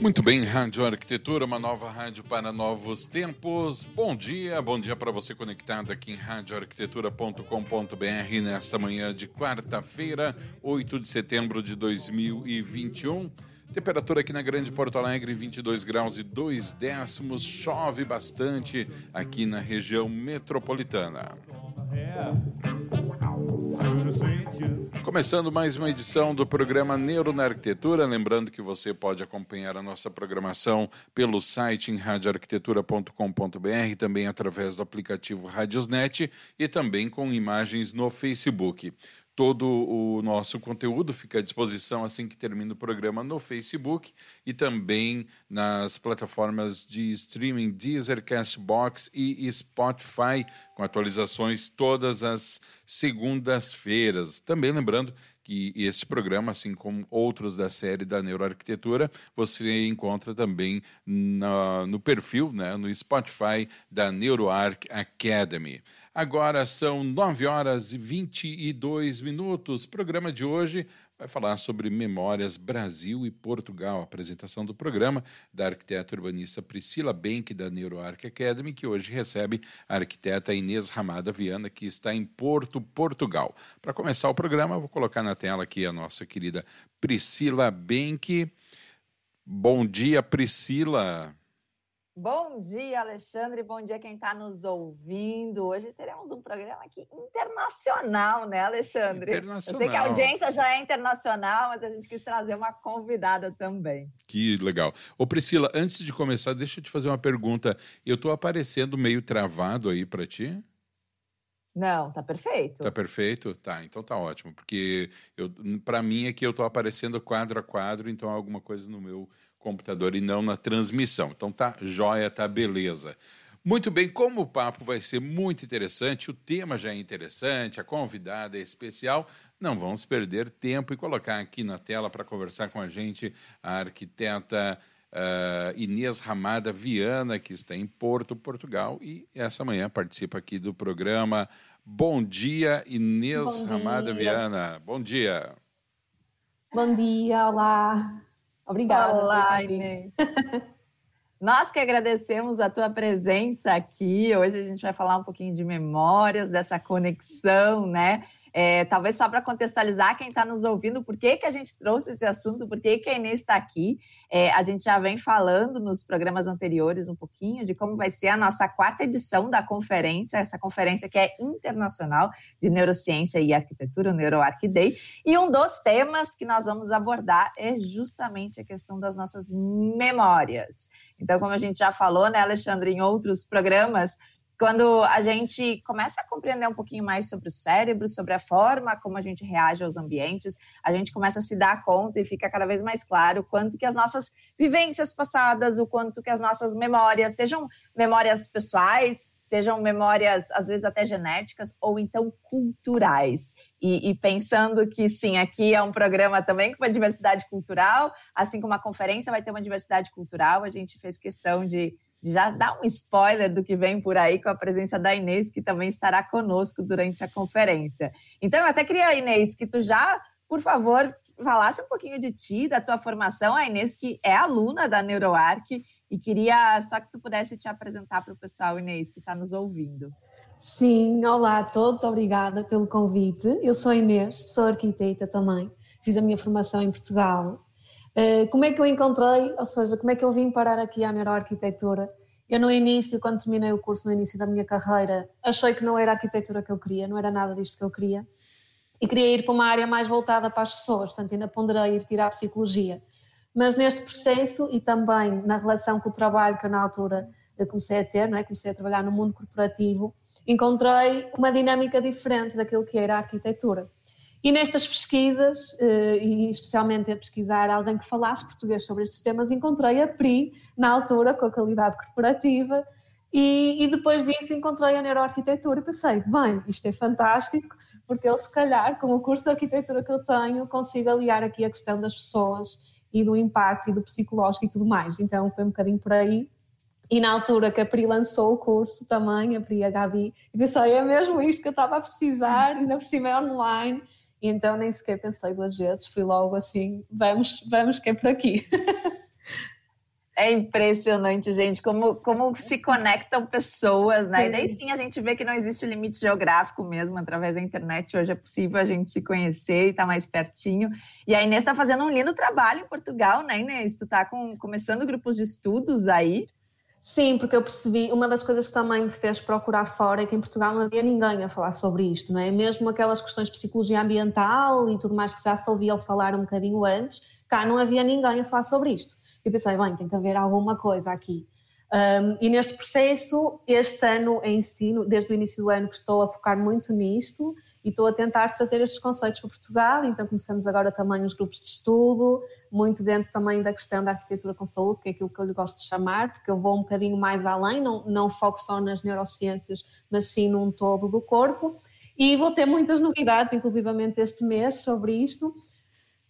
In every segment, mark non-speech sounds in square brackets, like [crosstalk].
Muito bem, Rádio Arquitetura, uma nova rádio para novos tempos. Bom dia, bom dia para você conectado aqui em radioarquitetura.com.br nesta manhã de quarta-feira, 8 de setembro de 2021. Temperatura aqui na Grande Porto Alegre, 22 graus e 2 décimos. Chove bastante aqui na região metropolitana. Começando mais uma edição do programa Neuro na Arquitetura, lembrando que você pode acompanhar a nossa programação pelo site em radioarquitetura.com.br, também através do aplicativo Radiosnet e também com imagens no Facebook. Todo o nosso conteúdo fica à disposição assim que termina o programa no Facebook e também nas plataformas de streaming Deezer, Castbox e Spotify, com atualizações todas as segundas-feiras. Também lembrando que esse programa, assim como outros da série da Neuroarquitetura, você encontra também no perfil, né, no Spotify da NeuroArc Academy. Agora são 9 horas e 22 minutos. Programa de hoje vai falar sobre Memórias Brasil e Portugal. Apresentação do programa da arquiteta urbanista Priscila Benck, da NeuroArc Academy, que hoje recebe a arquiteta Inês Ramada Viana, que está em Porto, Portugal. Para começar o programa, vou colocar na tela aqui a nossa querida Priscila Benck. Bom dia, Priscila. Bom dia, Alexandre. Bom dia quem está nos ouvindo. Hoje teremos um programa aqui internacional, né, Alexandre? Internacional. Eu sei que a audiência já é internacional, mas a gente quis trazer uma convidada também. Que legal. Ô Priscila, antes de começar, deixa eu te fazer uma pergunta. Eu estou aparecendo meio travado aí para ti? Não, tá perfeito. Tá perfeito? Tá, então tá ótimo. Porque para mim é que eu estou aparecendo quadro a quadro, então há alguma coisa no meu computador e não na transmissão. Então tá jóia, tá beleza. Muito bem, como o papo vai ser muito interessante, o tema já é interessante, a convidada é especial, não vamos perder tempo e colocar aqui na tela para conversar com a gente a arquiteta uh, Inês Ramada Viana, que está em Porto, Portugal, e essa manhã participa aqui do programa. Bom dia, Inês Bom Ramada dia. Viana. Bom dia. Bom dia, olá. Obrigada. Olá, convite. Inês. [laughs] Nós que agradecemos a tua presença aqui. Hoje a gente vai falar um pouquinho de memórias, dessa conexão, né? É, talvez só para contextualizar quem está nos ouvindo, por que, que a gente trouxe esse assunto, por que, que a Inês está aqui. É, a gente já vem falando nos programas anteriores um pouquinho de como vai ser a nossa quarta edição da conferência, essa conferência que é internacional de neurociência e arquitetura, o NeuroArc Day. E um dos temas que nós vamos abordar é justamente a questão das nossas memórias. Então, como a gente já falou, né, Alexandre, em outros programas, quando a gente começa a compreender um pouquinho mais sobre o cérebro, sobre a forma como a gente reage aos ambientes, a gente começa a se dar conta e fica cada vez mais claro quanto que as nossas vivências passadas, o quanto que as nossas memórias, sejam memórias pessoais, sejam memórias às vezes até genéticas ou então culturais. E, e pensando que sim, aqui é um programa também com uma diversidade cultural, assim como a conferência vai ter uma diversidade cultural, a gente fez questão de já dar um spoiler do que vem por aí com a presença da Inês, que também estará conosco durante a conferência. Então, eu até queria, Inês, que tu já, por favor, falasse um pouquinho de ti, da tua formação. A Inês, que é aluna da NeuroArc, e queria só que tu pudesse te apresentar para o pessoal, Inês, que está nos ouvindo. Sim, olá a todos, obrigada pelo convite. Eu sou Inês, sou arquiteta também, fiz a minha formação em Portugal. Uh, como é que eu encontrei, ou seja, como é que eu vim parar aqui à neuroarquitetura? Eu no início, quando terminei o curso, no início da minha carreira, achei que não era a arquitetura que eu queria, não era nada disto que eu queria. E queria ir para uma área mais voltada para as pessoas, portanto ainda ponderei ir tirar psicologia. Mas neste processo e também na relação com o trabalho que eu na altura eu comecei a ter, não é? comecei a trabalhar no mundo corporativo, encontrei uma dinâmica diferente daquilo que era a arquitetura. E nestas pesquisas, eh, e especialmente a pesquisar alguém que falasse português sobre estes temas, encontrei a PRI, na altura, com a qualidade corporativa, e, e depois disso encontrei a neuroarquitetura e pensei, bem, isto é fantástico, porque eu se calhar, com o curso de arquitetura que eu tenho, consigo aliar aqui a questão das pessoas e do impacto e do psicológico e tudo mais. Então foi um bocadinho por aí. E na altura que a Pri lançou o curso também, a Pri Gabi, e pensei, é mesmo isto que eu estava a precisar, ainda por cima é online, e então nem sequer pensei duas vezes, fui logo assim, vamos, vamos que é por aqui. É impressionante, gente, como, como se conectam pessoas, né? Sim. E daí sim a gente vê que não existe limite geográfico mesmo, através da internet hoje é possível a gente se conhecer e estar tá mais pertinho. E a Inês está fazendo um lindo trabalho em Portugal, né, Inês? Tu está começando grupos de estudos aí. Sim, porque eu percebi, uma das coisas que também me fez procurar fora é que em Portugal não havia ninguém a falar sobre isto, não é? Mesmo aquelas questões de psicologia ambiental e tudo mais que já se ouvia falar um bocadinho antes, cá não havia ninguém a falar sobre isto. E pensei, bem, tem que haver alguma coisa aqui. Um, e neste processo, este ano em ensino, desde o início do ano que estou a focar muito nisto e estou a tentar trazer estes conceitos para Portugal, então começamos agora também os grupos de estudo, muito dentro também da questão da arquitetura com saúde, que é aquilo que eu lhe gosto de chamar, porque eu vou um bocadinho mais além, não, não foco só nas neurociências, mas sim num todo do corpo. E vou ter muitas novidades, inclusivamente este mês, sobre isto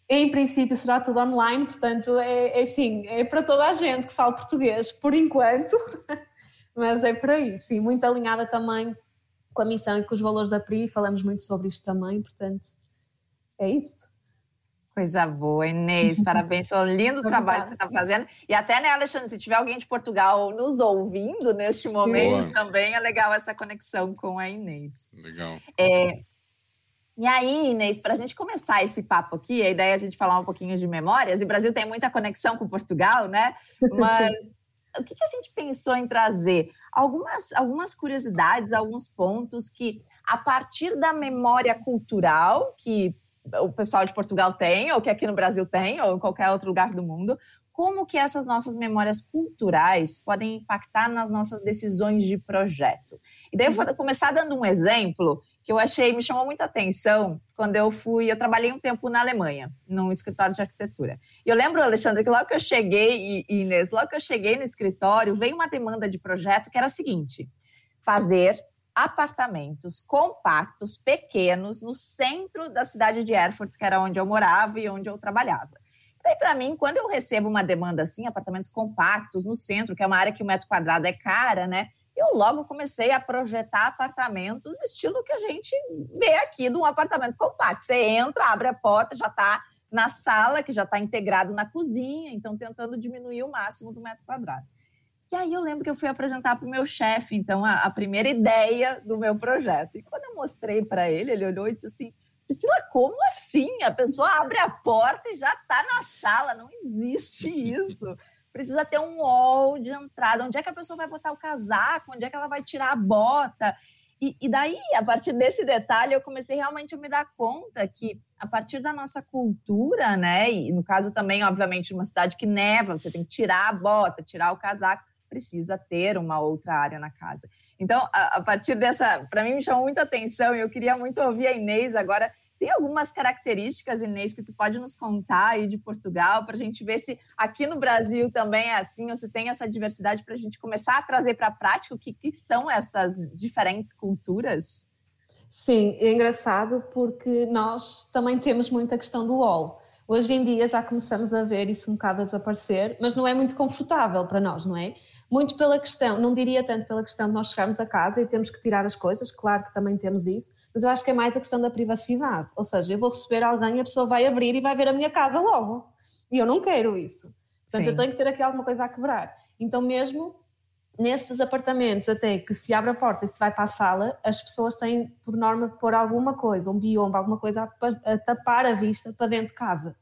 em princípio será tudo online, portanto é, é sim, é para toda a gente que fala português, por enquanto, [laughs] mas é por aí, sim, muito alinhada também com a missão e com os valores da PRI, falamos muito sobre isto também, portanto é isso. Coisa boa, Inês, parabéns pelo lindo [laughs] trabalho que você está fazendo. E até, né, Alexandre, se tiver alguém de Portugal nos ouvindo neste momento, boa. também é legal essa conexão com a Inês. Legal. É, e aí, Inês, para a gente começar esse papo aqui, a ideia é a gente falar um pouquinho de memórias, e o Brasil tem muita conexão com Portugal, né? Mas [laughs] o que, que, a gente pensou em trazer? Algumas, algumas curiosidades, alguns pontos que, a partir da memória cultural, que o pessoal de Portugal tem, ou que aqui no Brasil tem, ou em qualquer outro lugar do mundo, como que essas nossas memórias culturais podem impactar nas nossas decisões de projeto. E daí eu vou começar dando um exemplo que eu achei, me chamou muita atenção quando eu fui, eu trabalhei um tempo na Alemanha, num escritório de arquitetura. E eu lembro, Alexandre, que logo que eu cheguei, e Inês, logo que eu cheguei no escritório, veio uma demanda de projeto que era a seguinte, fazer apartamentos compactos, pequenos, no centro da cidade de Erfurt, que era onde eu morava e onde eu trabalhava. Daí, para mim, quando eu recebo uma demanda assim, apartamentos compactos no centro, que é uma área que o metro quadrado é cara, né? Eu logo comecei a projetar apartamentos estilo que a gente vê aqui de um apartamento compacto. Você entra, abre a porta, já está na sala, que já está integrado na cozinha, então tentando diminuir o máximo do metro quadrado. E aí eu lembro que eu fui apresentar para o meu chefe, então, a, a, primeira ideia do meu projeto. E quando eu mostrei para ele, ele olhou e disse assim: Priscila, como assim? A pessoa abre a porta e já está na sala. Não existe isso. Precisa ter um hall de entrada. Onde é que a pessoa vai botar o casaco? Onde é que ela vai tirar a bota? E, e, daí, a partir desse detalhe, eu comecei realmente a me dar conta que, a partir da nossa cultura, né, e no caso também, obviamente, uma cidade que neva, você tem que tirar a bota, tirar o casaco, precisa ter uma outra área na casa. Então, a, a partir dessa, para mim me chamou muita atenção e eu queria muito ouvir a Inês agora. Tem algumas características, Inês, que tu pode nos contar aí de Portugal, para a gente ver se aqui no Brasil também é assim, ou se tem essa diversidade para a gente começar a trazer para a prática o que, que são essas diferentes culturas? Sim, é engraçado porque nós também temos muita questão do wall. Hoje em dia já começamos a ver isso um bocado a desaparecer, mas não é muito confortável para nós, não é? Muito pela questão, não diria tanto pela questão de nós chegarmos a casa e temos que tirar as coisas, claro que também temos isso, mas eu acho que é mais a questão da privacidade. Ou seja, eu vou receber alguém e a pessoa vai abrir e vai ver a minha casa logo. E eu não quero isso. Portanto, Sim. eu tenho que ter aqui alguma coisa a quebrar. Então, mesmo nesses apartamentos, até que se abre a porta e se vai para a sala, as pessoas têm, por norma, de pôr alguma coisa, um biombo, alguma coisa a, a tapar a vista para dentro de casa.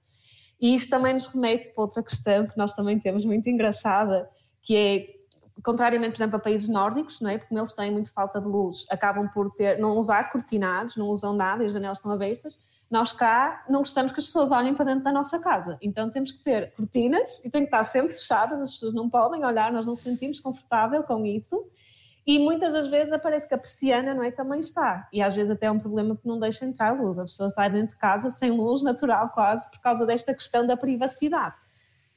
E isto também nos remete para outra questão que nós também temos muito engraçada, que é contrariamente, por exemplo, a países nórdicos, não é? Porque eles têm muito falta de luz, acabam por ter, não usar cortinados, não usam nada e as janelas estão abertas. Nós cá não gostamos que as pessoas olhem para dentro da nossa casa, então temos que ter cortinas e tem que estar sempre fechadas, as pessoas não podem olhar, nós não nos sentimos confortável com isso. E muitas das vezes aparece que a persiana não é também está. E às vezes até é um problema que não deixa entrar luz. A pessoa está dentro de casa sem luz natural quase por causa desta questão da privacidade.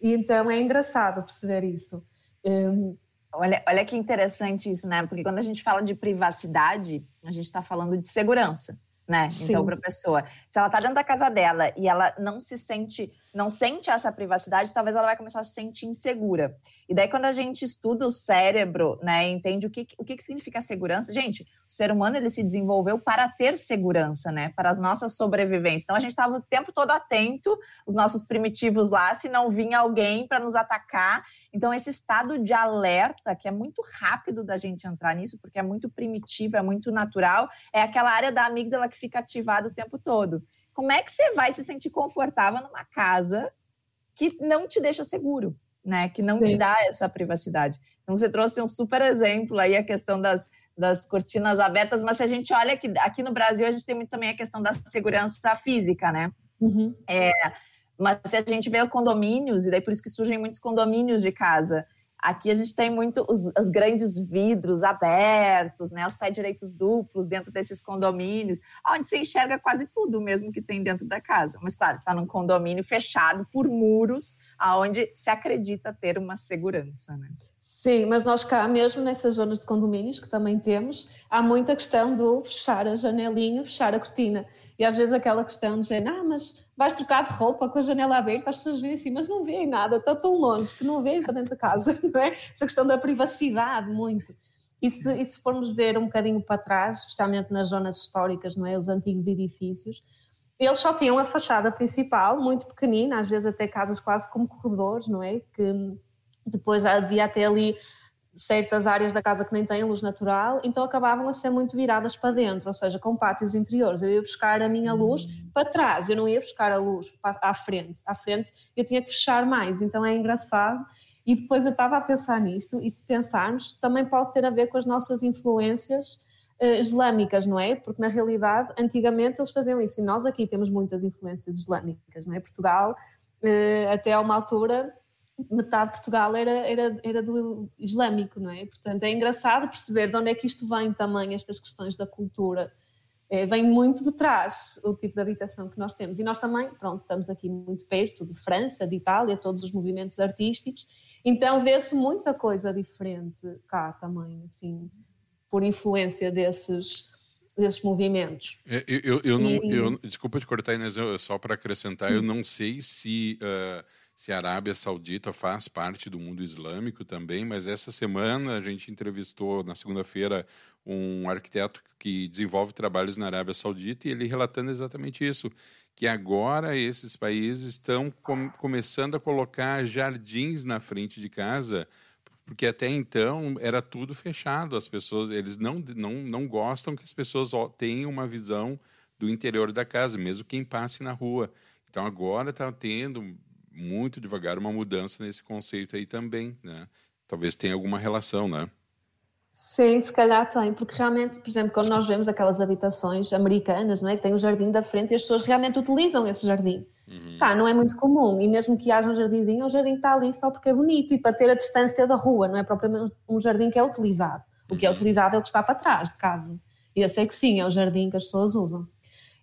E então é engraçado perceber isso. Um, Olha, olha que interessante isso, né? Porque quando a gente fala de privacidade, a gente está falando de segurança né? Então, Sim. Então, para a pessoa, se ela está dentro da casa dela e ela não se sente, não sente essa privacidade, talvez ela vai começar a se sentir insegura. E daí, quando a gente estuda o cérebro, né, entende o que, o que significa segurança, gente, o ser humano ele se desenvolveu para ter segurança, né? Para as nossas sobrevivências. Então, a gente estava o tempo todo atento, os nossos primitivos lá, se não vinha alguém para nos atacar. Então, esse estado de alerta, que é muito rápido da gente entrar nisso, porque é muito primitivo, é muito natural, é aquela área da amígdala que fica ativada o tempo todo. Como é que você vai se sentir confortável numa casa que não te deixa seguro, né? Que não Sim. te dá essa privacidade. Então, você trouxe um super exemplo aí, a questão das, das cortinas abertas, mas se a gente olha aqui, aqui no Brasil, a gente tem muito também a questão da segurança física, né? Uhum. É, mas se a gente vê condomínios, e daí por isso que surgem muitos condomínios de casa, aqui a gente tem muito os, os grandes vidros abertos, né, os pés direitos duplos dentro desses condomínios, onde se enxerga quase tudo mesmo que tem dentro da casa. Mas claro, está num condomínio fechado por muros, aonde se acredita ter uma segurança, né? Sim, mas nós cá, mesmo nessas zonas de condomínios que também temos, há muita questão do fechar a janelinha, fechar a cortina. E às vezes aquela questão de, ah, mas vais trocar de roupa com a janela aberta, as pessoas veem assim, mas não veem nada, está tão longe que não veem para dentro da casa, [laughs] não é? Essa questão da privacidade, muito. E se, e se formos ver um bocadinho para trás, especialmente nas zonas históricas, não é? Os antigos edifícios, eles só tinham a fachada principal, muito pequenina, às vezes até casas quase como corredores, não é? Que depois havia até ali certas áreas da casa que nem têm luz natural, então acabavam a ser muito viradas para dentro, ou seja, com pátios interiores. Eu ia buscar a minha luz para trás, eu não ia buscar a luz para, à frente. À frente eu tinha que fechar mais, então é engraçado. E depois eu estava a pensar nisto, e se pensarmos, também pode ter a ver com as nossas influências uh, islâmicas, não é? Porque na realidade, antigamente eles faziam isso, e nós aqui temos muitas influências islâmicas, não é? Portugal, uh, até a uma altura, metade de Portugal era, era, era do islâmico, não é? Portanto, é engraçado perceber de onde é que isto vem também, estas questões da cultura. É, vem muito de trás o tipo de habitação que nós temos. E nós também, pronto, estamos aqui muito perto de França, de Itália, todos os movimentos artísticos, então vê-se muita coisa diferente cá também, assim, por influência desses, desses movimentos. É, eu, eu, eu, não, eu, desculpa te cortar, Inês, só para acrescentar, eu não sei se. Uh, se a Arábia Saudita faz parte do mundo islâmico também, mas essa semana a gente entrevistou, na segunda-feira, um arquiteto que desenvolve trabalhos na Arábia Saudita e ele relatando exatamente isso, que agora esses países estão com, começando a colocar jardins na frente de casa, porque até então era tudo fechado, as pessoas, eles não, não, não gostam que as pessoas tenham uma visão do interior da casa, mesmo quem passe na rua. Então agora está tendo muito devagar uma mudança nesse conceito aí também, né? Talvez tenha alguma relação, né? Sim, se calhar tem, porque realmente, por exemplo, quando nós vemos aquelas habitações americanas, não é? Que tem o um jardim da frente e as pessoas realmente utilizam esse jardim. Uhum. Tá, não é muito comum, e mesmo que haja um jardinzinho, o jardim está ali só porque é bonito e para ter a distância da rua, não é propriamente um jardim que é utilizado. O que é uhum. utilizado é o que está para trás de casa. E eu sei que sim, é o jardim que as pessoas usam.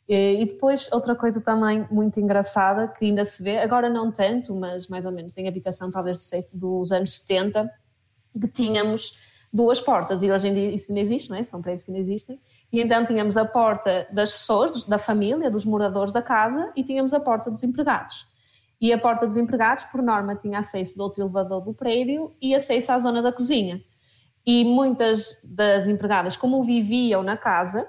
E depois, outra coisa também muito engraçada, que ainda se vê, agora não tanto, mas mais ou menos em habitação talvez dos anos 70, que tínhamos duas portas, e hoje em dia isso não existe, não é? são prédios que não existem, e então tínhamos a porta das pessoas, da família, dos moradores da casa, e tínhamos a porta dos empregados. E a porta dos empregados, por norma, tinha acesso do outro elevador do prédio e acesso à zona da cozinha. E muitas das empregadas, como viviam na casa,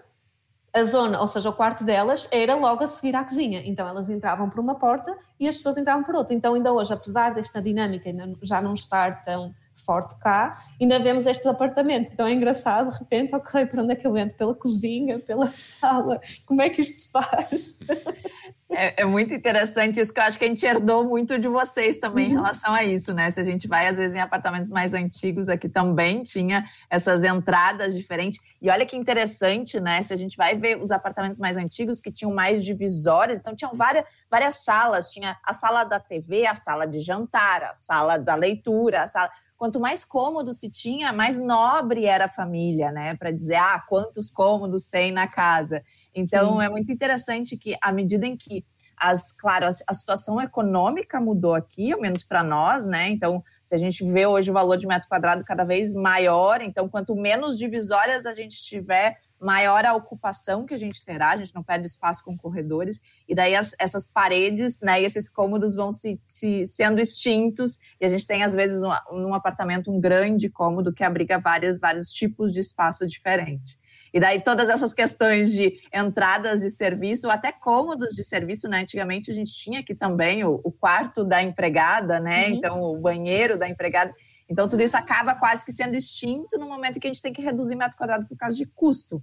a zona, ou seja, o quarto delas, era logo a seguir à cozinha. Então elas entravam por uma porta e as pessoas entravam por outra. Então, ainda hoje, apesar desta dinâmica já não estar tão forte cá, ainda vemos estes apartamentos. Então é engraçado, de repente, ok, para onde é que eu entro? Pela cozinha, pela sala? Como é que isto se faz? [laughs] É, é, muito interessante isso, que eu acho que a gente herdou muito de vocês também uhum. em relação a isso, né? Se a gente vai, às vezes, em apartamentos mais antigos, aqui também tinha essas entradas diferentes. E olha que interessante, né? Se a gente vai ver os apartamentos mais antigos que tinham mais divisórias, então tinham várias, várias salas. Tinha a sala da TV, a sala de jantar, a sala da leitura, a sala quanto mais cômodo se tinha, mais nobre era a família, né? Para dizer, ah, quantos cômodos tem na casa. Então, Sim. é muito interessante que, à medida em que as, claro, a, a situação econômica mudou aqui, ao menos para nós, né? Então, se a gente vê hoje o valor de metro quadrado cada vez maior, então, quanto menos divisórias a gente tiver, maior a ocupação que a gente terá, a gente não perde espaço com corredores, e daí as, essas paredes, né, e esses cômodos vão se, se, sendo extintos, e a gente tem, às vezes, um, num apartamento um grande cômodo que abriga várias, vários tipos de espaço diferente. E daí todas essas questões de entradas de serviço, até cômodos de serviço, né? Antigamente a gente tinha aqui também o, o quarto da empregada, né? Uhum. Então, o banheiro da empregada. Então, tudo isso acaba quase que sendo extinto no momento que a gente tem que reduzir metro quadrado por causa de custo.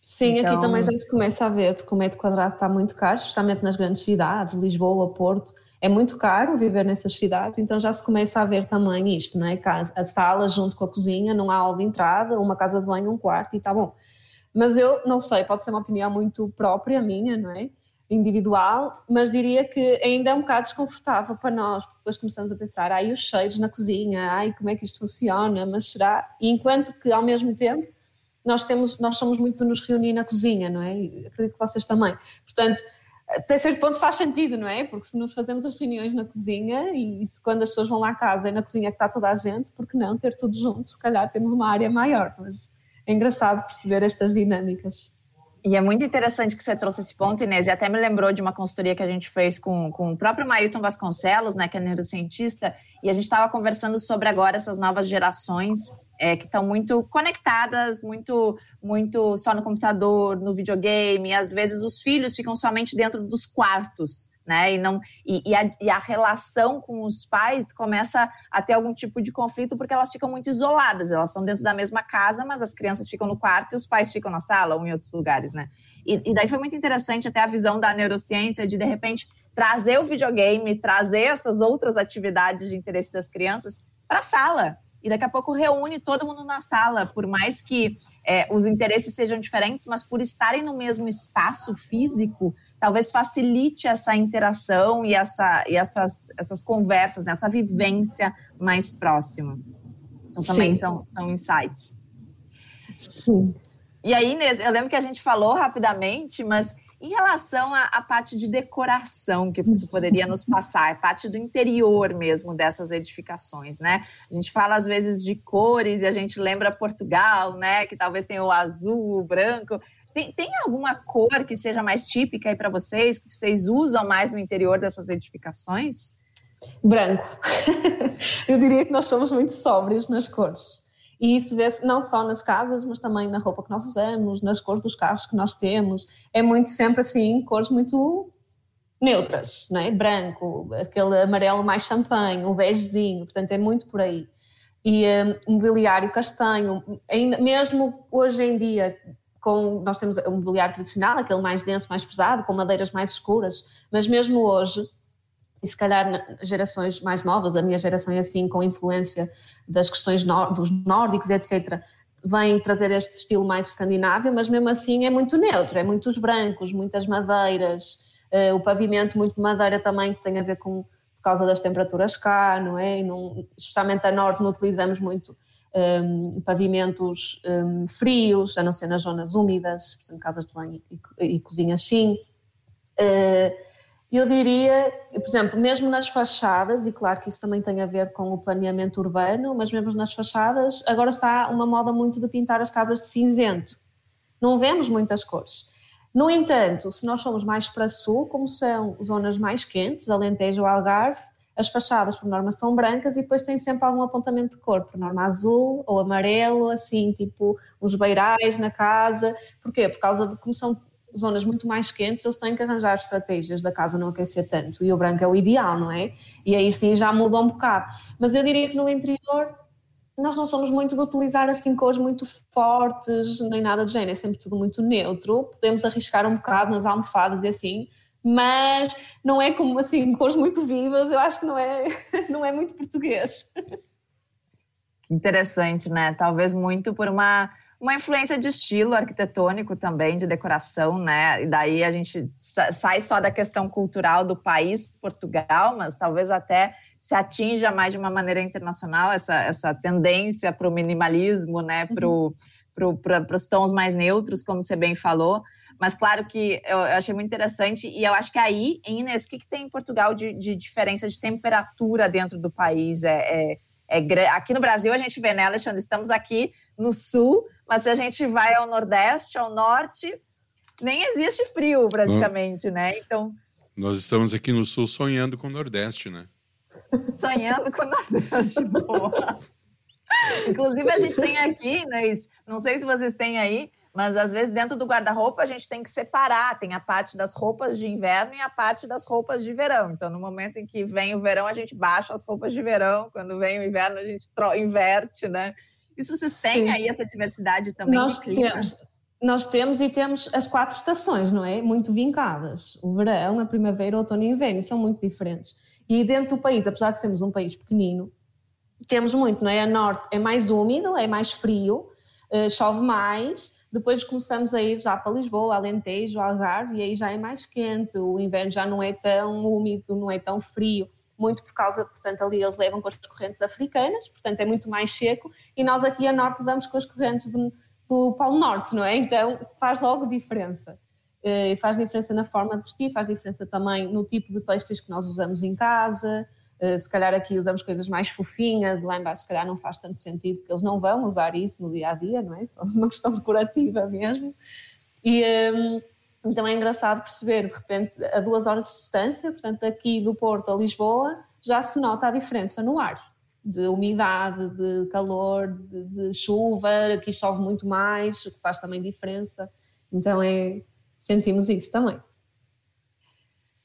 Sim, então... aqui também já se começa a ver, porque o metro quadrado está muito caro, especialmente nas grandes cidades, Lisboa, Porto, é muito caro viver nessas cidades, então já se começa a ver também isto, não é? A sala junto com a cozinha, não há hall de entrada, uma casa de banho, um quarto e está bom. Mas eu não sei, pode ser uma opinião muito própria minha, não é? Individual, mas diria que ainda é um bocado desconfortável para nós, porque depois começamos a pensar, ai, os cheiros na cozinha, ai, como é que isto funciona, mas será? E enquanto que ao mesmo tempo nós temos, nós somos muito de nos reunir na cozinha, não é? E acredito que vocês também. Portanto, até certo ponto faz sentido, não é? Porque se nos fazemos as reuniões na cozinha e se quando as pessoas vão lá à casa é na cozinha que está toda a gente, porque não ter tudo junto? Se calhar temos uma área maior, mas é engraçado perceber estas dinâmicas. E é muito interessante que você trouxe esse ponto, Inês, e até me lembrou de uma consultoria que a gente fez com, com o próprio Mailton Vasconcelos, né, que é neurocientista, e a gente estava conversando sobre agora essas novas gerações é, que estão muito conectadas, muito, muito só no computador, no videogame, e às vezes os filhos ficam somente dentro dos quartos né? E, não, e, e, a, e, a, relação com os pais começa a ter algum tipo de conflito porque elas ficam muito isoladas. Elas estão dentro da mesma casa, mas as crianças ficam no quarto e os pais ficam na sala ou em outros lugares, né? E, e daí foi muito interessante até a visão da neurociência de, de repente, trazer o videogame, trazer essas outras atividades de interesse das crianças para a sala. E daqui a pouco reúne todo mundo na sala, por mais que é, os interesses sejam diferentes, mas por estarem no mesmo espaço físico, talvez facilite essa interação e, essa, e essas, essas conversas, nessa né? vivência mais próxima. Então, também são, são insights. Sim. E aí, Inês, eu lembro que a gente falou rapidamente, mas em relação à, à parte de decoração que tu poderia nos passar, a parte do interior mesmo dessas edificações, né? A gente fala às vezes de cores e a gente lembra Portugal, né? Que talvez tenha o azul, o branco. Tem, tem alguma cor que seja mais típica aí para vocês, que vocês usam mais no interior dessas edificações? Branco. [laughs] Eu diria que nós somos muito sóbrios nas cores. E isso vê-se não só nas casas, mas também na roupa que nós usamos, nas cores dos carros que nós temos. É muito sempre assim, cores muito neutras, não é? Branco, aquele amarelo mais champanhe, um begezinho, portanto é muito por aí. E um, mobiliário castanho, ainda, mesmo hoje em dia, com, nós temos o mobiliário tradicional, aquele mais denso, mais pesado, com madeiras mais escuras, mas mesmo hoje, e se calhar gerações mais novas, a minha geração é assim, com influência das questões dos nórdicos, etc., vem trazer este estilo mais escandinavo, mas mesmo assim é muito neutro, é muitos brancos, muitas madeiras, uh, o pavimento muito de madeira também, que tem a ver com por causa das temperaturas cá, não é? Não, especialmente a norte não utilizamos muito um, pavimentos um, frios, a não ser nas zonas úmidas, portanto, casas de banho e, e cozinhas sim. Uh, eu diria, por exemplo, mesmo nas fachadas, e claro que isso também tem a ver com o planeamento urbano, mas mesmo nas fachadas, agora está uma moda muito de pintar as casas de cinzento. Não vemos muitas cores. No entanto, se nós formos mais para sul, como são zonas mais quentes, Alentejo Algarve, as fachadas, por norma, são brancas e depois tem sempre algum apontamento de cor, por norma azul ou amarelo, assim, tipo os beirais na casa. Porquê? Por causa de como são zonas muito mais quentes, eles têm que arranjar estratégias da casa não aquecer tanto. E o branco é o ideal, não é? E aí sim já muda um bocado. Mas eu diria que no interior nós não somos muito de utilizar assim cores muito fortes, nem nada do género, é sempre tudo muito neutro. Podemos arriscar um bocado nas almofadas e assim, mas não é como assim, cores muito vivas, eu acho que não é, [laughs] não é muito português. Que interessante, né? Talvez muito por uma, uma influência de estilo arquitetônico também, de decoração, né? E daí a gente sai só da questão cultural do país, Portugal, mas talvez até se atinja mais de uma maneira internacional essa, essa tendência para o minimalismo, né? Para uhum. pro, os tons mais neutros, como você bem falou. Mas claro que eu, eu achei muito interessante, e eu acho que aí, Inês, o que, que tem em Portugal de, de diferença de temperatura dentro do país? É, é é, aqui no Brasil a gente vê, né, Alexandre? Estamos aqui no sul, mas se a gente vai ao Nordeste, ao Norte, nem existe frio praticamente, né? Então. Nós estamos aqui no sul sonhando com o Nordeste, né? sonhando com o Nordeste, boa. [laughs] Inclusive, a gente tem aqui, né, não sei se vocês têm aí, mas às vezes dentro do guarda-roupa a gente tem que separar, tem a parte das roupas de inverno e a parte das roupas de verão. Então, no momento em que vem o verão, a gente baixa as roupas de verão, quando vem o inverno, a gente inverte, né? Isso vocês têm Sim. aí essa diversidade também? Nós temos. Nós temos e temos as quatro estações, não é? Muito vincadas. O verão, a primavera, o outono e o inverno, são muito diferentes. E dentro do país, apesar de sermos um país pequenino, temos muito, não é? A norte é mais úmido, é mais frio, eh, chove mais, depois começamos a ir já para Lisboa, Alentejo, Algarve, e aí já é mais quente, o inverno já não é tão úmido, não é tão frio, muito por causa, portanto, ali eles levam com as correntes africanas, portanto é muito mais seco, e nós aqui a norte vamos com as correntes do, do Polo Norte, não é? Então faz logo diferença. E faz diferença na forma de vestir, faz diferença também no tipo de textos que nós usamos em casa, eh, se calhar aqui usamos coisas mais fofinhas, lá embaixo se calhar não faz tanto sentido, porque eles não vão usar isso no dia a dia, não é? [laughs] Só uma questão decorativa mesmo. E então é engraçado perceber, de repente, a duas horas de distância, portanto, aqui do Porto a Lisboa, já se nota a diferença no ar, de umidade, de calor, de, de chuva, aqui chove muito mais, o que faz também diferença. Então é, sentimos isso também.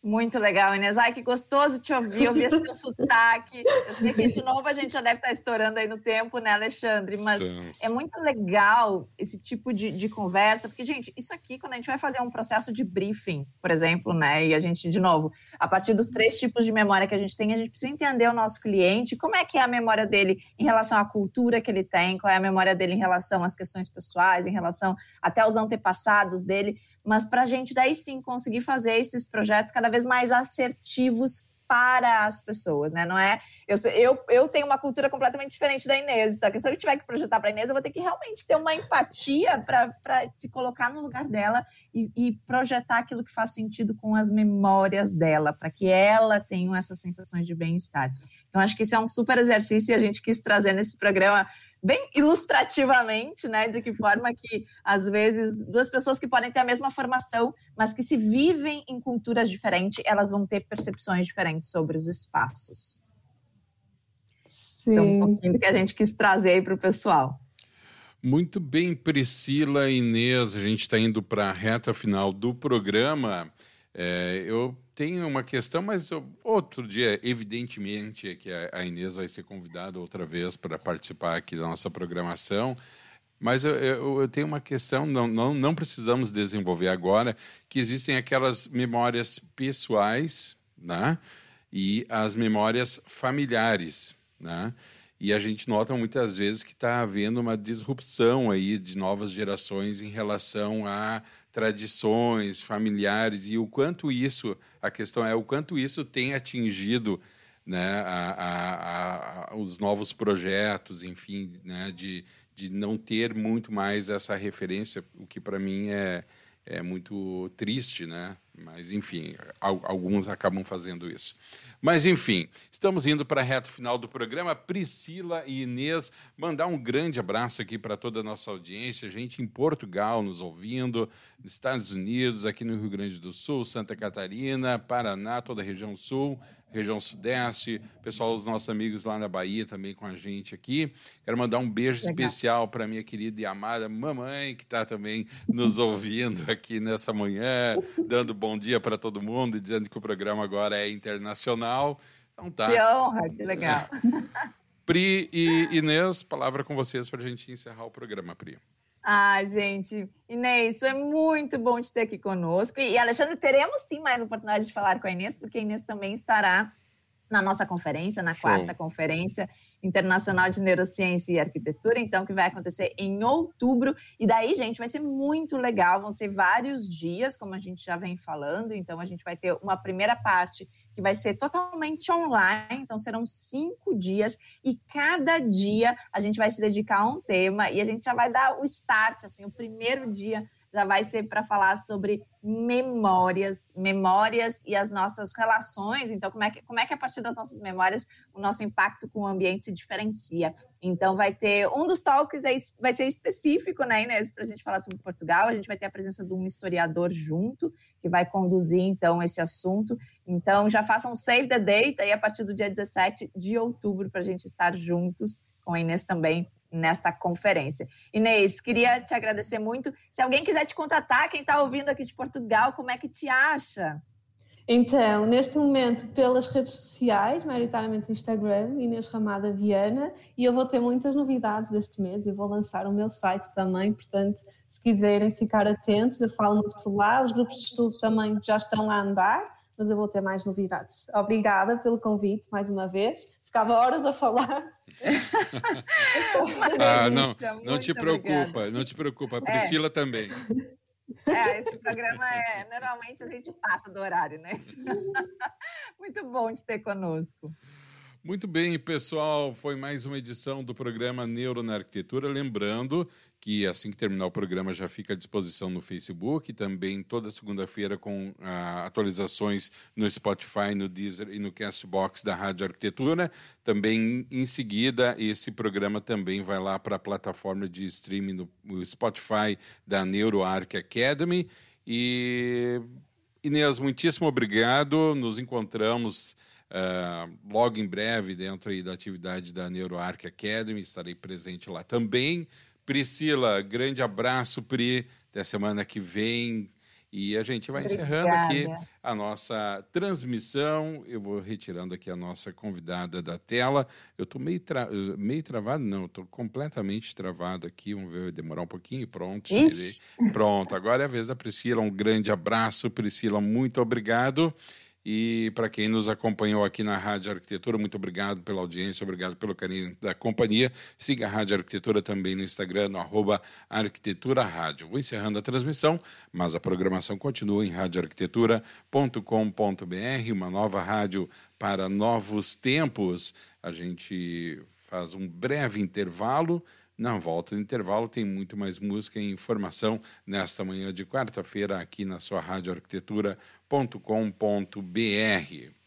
Muito legal, Inês. Ai, que gostoso te ouvir, ouvir esse teu [laughs] sotaque. Eu sei que de novo a gente já deve estar estourando aí no tempo, né, Alexandre? Mas Estamos. é muito legal esse tipo de, de conversa, porque, gente, isso aqui, quando a gente vai fazer um processo de briefing, por exemplo, né, e a gente, de novo, a partir dos três tipos de memória que a gente tem, a gente precisa entender o nosso cliente, como é que é a memória dele em relação à cultura que ele tem, qual é a memória dele em relação às questões pessoais, em relação até aos antepassados dele, mas para a gente daí sim conseguir fazer esses projetos cada vez mais assertivos para as pessoas, né? Não é. Eu, eu, eu tenho uma cultura completamente diferente da Inês, só que se eu tiver que projetar para a Inês, eu vou ter que realmente ter uma empatia para se colocar no lugar dela e, e, projetar aquilo que faz sentido com as memórias dela, para que ela tenha essas sensações de bem-estar. Então, acho que isso é um super exercício e a gente quis trazer nesse programa bem ilustrativamente, né, de que forma que às vezes duas pessoas que podem ter a mesma formação, mas que se vivem em culturas diferentes, elas vão ter percepções diferentes sobre os espaços. Sim. Então, um pouquinho do que a gente quis trazer aí para o pessoal. Muito bem, Priscila e Inês, a gente está indo para a reta final do programa. É, eu tenho uma questão, mas eu, outro dia, evidentemente, que a Inês vai ser convidada outra vez para participar aqui da nossa programação. Mas eu, eu, eu, tenho uma questão, não, não, não precisamos desenvolver agora, que existem aquelas memórias pessoais né? e as memórias familiares. Né? E a gente nota muitas vezes que está havendo uma disrupção aí de novas gerações em relação a tradições familiares e o quanto isso, a questão é o quanto isso tem atingido né, a, a, a, os novos projetos, enfim, né, de, de não ter muito mais essa referência, o que para mim é, é muito triste, né? Mas, enfim, alguns acabam fazendo isso. Mas, enfim, estamos indo para a reta final do programa. Priscila e Inês, mandar um grande abraço aqui para toda a nossa audiência, gente em Portugal nos ouvindo, Estados Unidos, aqui no Rio Grande do Sul, Santa Catarina, Paraná, toda a região sul região sudeste, pessoal, os nossos amigos lá na Bahia também com a gente aqui. Quero mandar um beijo Legal. especial para minha querida e amada mamãe, que está também nos [laughs] ouvindo aqui nessa manhã, dando bom dia para todo mundo e dizendo que o programa agora é internacional. Então tá. Que honra, que legal. [laughs] Pri e Inês, palavra com vocês para a gente encerrar o programa, Pri. Ah, gente, Inês, foi muito bom te ter aqui conosco. E, Alexandre, teremos sim mais oportunidade de falar com a Inês, porque a Inês também estará na nossa conferência, na quarta conferência internacional de neurociência e arquitetura, então que vai acontecer em outubro. E daí, gente, vai ser muito legal. Vão ser vários dias, como a gente já vem falando. Então a gente vai ter uma primeira parte que vai ser totalmente online. Então serão cinco dias e cada dia a gente vai se dedicar a um tema e a gente já vai dar o start, assim, o primeiro dia já vai ser para falar sobre memórias, memórias e as nossas relações. Então, como é, que, como é que a partir das nossas memórias o nosso impacto com o ambiente se diferencia? Então, vai ter um dos talks é, vai ser específico, né, Inês, para a gente falar sobre Portugal. A gente vai ter a presença de um historiador junto que vai conduzir então esse assunto. Então, já façam save the date aí a partir do dia 17 de outubro para a gente estar juntos com a Inês também nesta conferência. Inês, queria te agradecer muito. Se alguém quiser te contatar, quem está ouvindo aqui de Portugal, como é que te acha? Então, neste momento, pelas redes sociais, maioritariamente Instagram, Inês Ramada Viana, e eu vou ter muitas novidades este mês e vou lançar o meu site também, portanto, se quiserem ficar atentos, eu falo muito por lá, os grupos de estudo também já estão lá a andar, mas eu vou ter mais novidades. Obrigada pelo convite mais uma vez. Ficava horas a falar. [laughs] ah, não, não te preocupa, obrigada. não te preocupa. A Priscila é. também. É, esse programa é. Normalmente a gente passa do horário, né? [laughs] Muito bom de ter conosco. Muito bem, pessoal. Foi mais uma edição do programa Neuro na Arquitetura. Lembrando que assim que terminar o programa já fica à disposição no Facebook, também toda segunda-feira com ah, atualizações no Spotify, no Deezer e no Castbox da Rádio Arquitetura. Também em seguida esse programa também vai lá para a plataforma de streaming no Spotify da NeuroArc Academy e Inês, muitíssimo obrigado. Nos encontramos Uh, logo em breve, dentro da atividade da NeuroArc Academy, estarei presente lá também. Priscila, grande abraço, Pri. Até semana que vem. E a gente vai Obrigada. encerrando aqui a nossa transmissão. Eu vou retirando aqui a nossa convidada da tela. Eu estou meio, tra... meio travado, não, estou completamente travado aqui. Vamos ver, vai demorar um pouquinho. Pronto, Pronto, agora é a vez da Priscila. Um grande abraço, Priscila. Muito obrigado. E para quem nos acompanhou aqui na Rádio Arquitetura, muito obrigado pela audiência, obrigado pelo carinho da companhia. Siga a Rádio Arquitetura também no Instagram, no arroba Arquitetura Rádio. Vou encerrando a transmissão, mas a programação continua em radioarquitetura.com.br, uma nova rádio para novos tempos. A gente faz um breve intervalo. Na volta do intervalo tem muito mais música e informação nesta manhã de quarta-feira aqui na sua Rádio Arquitetura www.cultura.com.br.